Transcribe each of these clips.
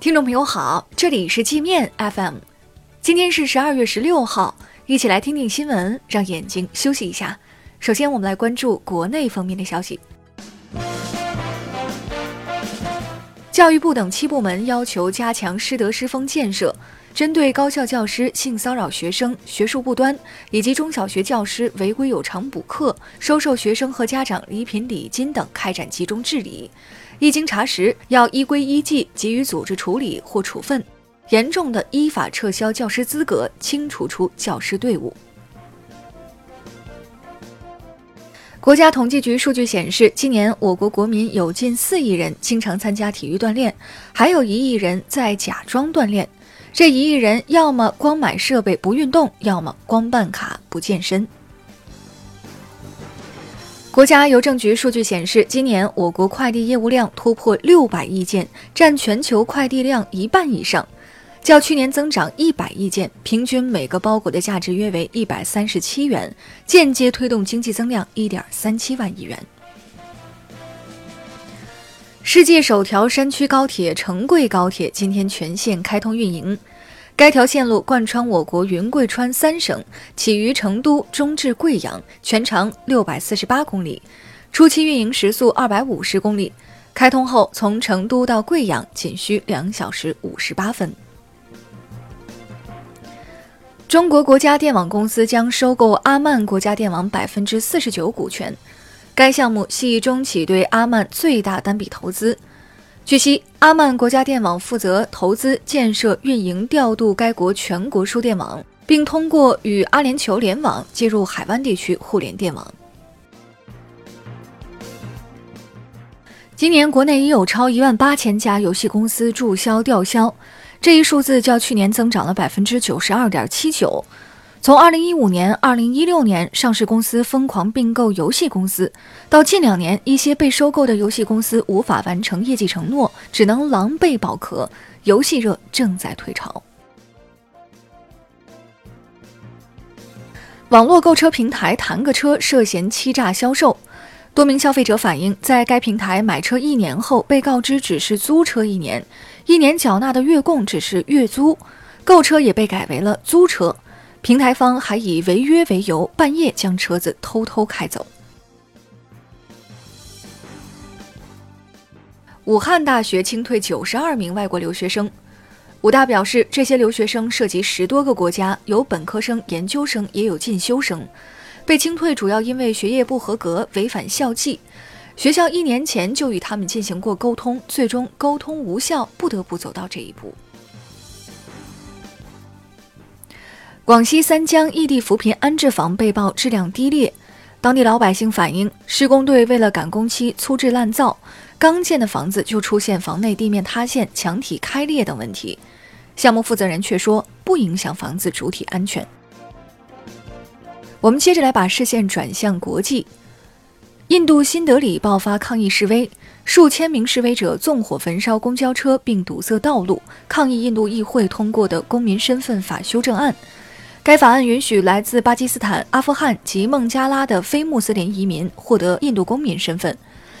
听众朋友好，这里是界面 FM，今天是十二月十六号，一起来听听新闻，让眼睛休息一下。首先，我们来关注国内方面的消息。教育部等七部门要求加强师德师风建设，针对高校教师性骚扰学生、学术不端，以及中小学教师违规有偿补课、收受学生和家长礼品礼金等开展集中治理。一经查实，要依规依纪给予组织处理或处分，严重的依法撤销教师资格，清除出教师队伍。国家统计局数据显示，今年我国国民有近四亿人经常参加体育锻炼，还有一亿人在假装锻炼。这一亿人要么光买设备不运动，要么光办卡不健身。国家邮政局数据显示，今年我国快递业务量突破六百亿件，占全球快递量一半以上，较去年增长一百亿件，平均每个包裹的价值约为一百三十七元，间接推动经济增量一点三七万亿元。世界首条山区高铁成贵高铁今天全线开通运营。该条线路贯穿我国云贵川三省，起于成都，终至贵阳，全长六百四十八公里，初期运营时速二百五十公里。开通后，从成都到贵阳仅需两小时五十八分。中国国家电网公司将收购阿曼国家电网百分之四十九股权，该项目系中企对阿曼最大单笔投资。据悉，阿曼国家电网负责投资建设、运营、调度该国全国输电网，并通过与阿联酋联网接入海湾地区互联电网。今年国内已有超一万八千家游戏公司注销、吊销，这一数字较去年增长了百分之九十二点七九。从二零一五年、二零一六年，上市公司疯狂并购游戏公司，到近两年，一些被收购的游戏公司无法完成业绩承诺，只能狼狈保壳，游戏热正在退潮。网络购车平台谈个车涉嫌欺诈销售，多名消费者反映，在该平台买车一年后，被告知只是租车一年，一年缴纳的月供只是月租，购车也被改为了租车。平台方还以违约为由，半夜将车子偷偷开走。武汉大学清退九十二名外国留学生，武大表示，这些留学生涉及十多个国家，有本科生、研究生，也有进修生。被清退主要因为学业不合格、违反校纪，学校一年前就与他们进行过沟通，最终沟通无效，不得不走到这一步。广西三江异地扶贫安置房被曝质量低劣，当地老百姓反映，施工队为了赶工期粗制滥造，刚建的房子就出现房内地面塌陷、墙体开裂等问题。项目负责人却说不影响房子主体安全。我们接着来把视线转向国际，印度新德里爆发抗议示威，数千名示威者纵火焚烧公交车并堵塞道路，抗议印度议会通过的公民身份法修正案。该法案允许来自巴基斯坦、阿富汗及孟加拉的非穆斯林移民获得印度公民身份，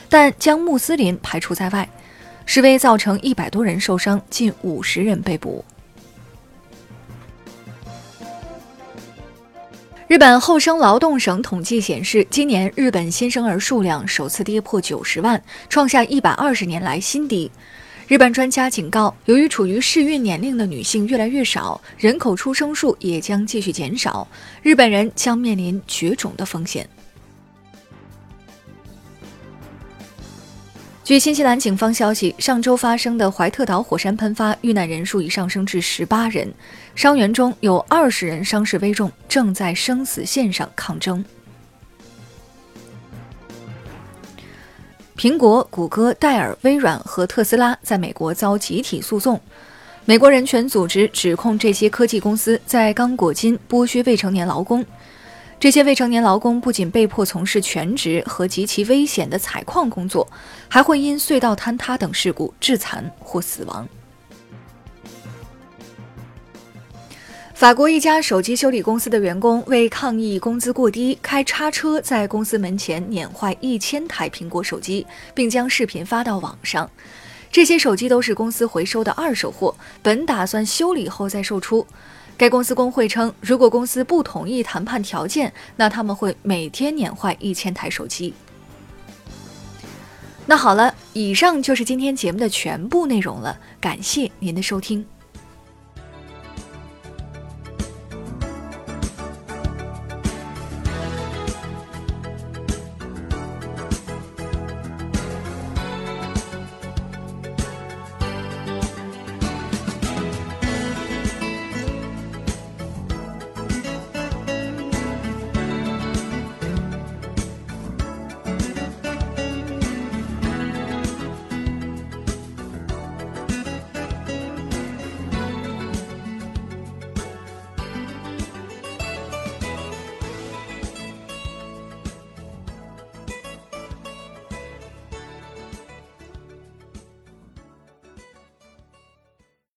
但将穆斯林排除在外。示威造成一百多人受伤，近五十人被捕。日本厚生劳动省统计显示，今年日本新生儿数量首次跌破九十万，创下一百二十年来新低。日本专家警告，由于处于适孕年龄的女性越来越少，人口出生数也将继续减少，日本人将面临绝种的风险。据新西兰警方消息，上周发生的怀特岛火山喷发，遇难人数已上升至十八人，伤员中有二十人伤势危重，正在生死线上抗争。苹果、谷歌、戴尔、微软和特斯拉在美国遭集体诉讼。美国人权组织指控这些科技公司在刚果金剥削未成年劳工。这些未成年劳工不仅被迫从事全职和极其危险的采矿工作，还会因隧道坍塌等事故致残或死亡。法国一家手机修理公司的员工为抗议工资过低，开叉车在公司门前碾坏一千台苹果手机，并将视频发到网上。这些手机都是公司回收的二手货，本打算修理后再售出。该公司工会称，如果公司不同意谈判条件，那他们会每天碾坏一千台手机。那好了，以上就是今天节目的全部内容了，感谢您的收听。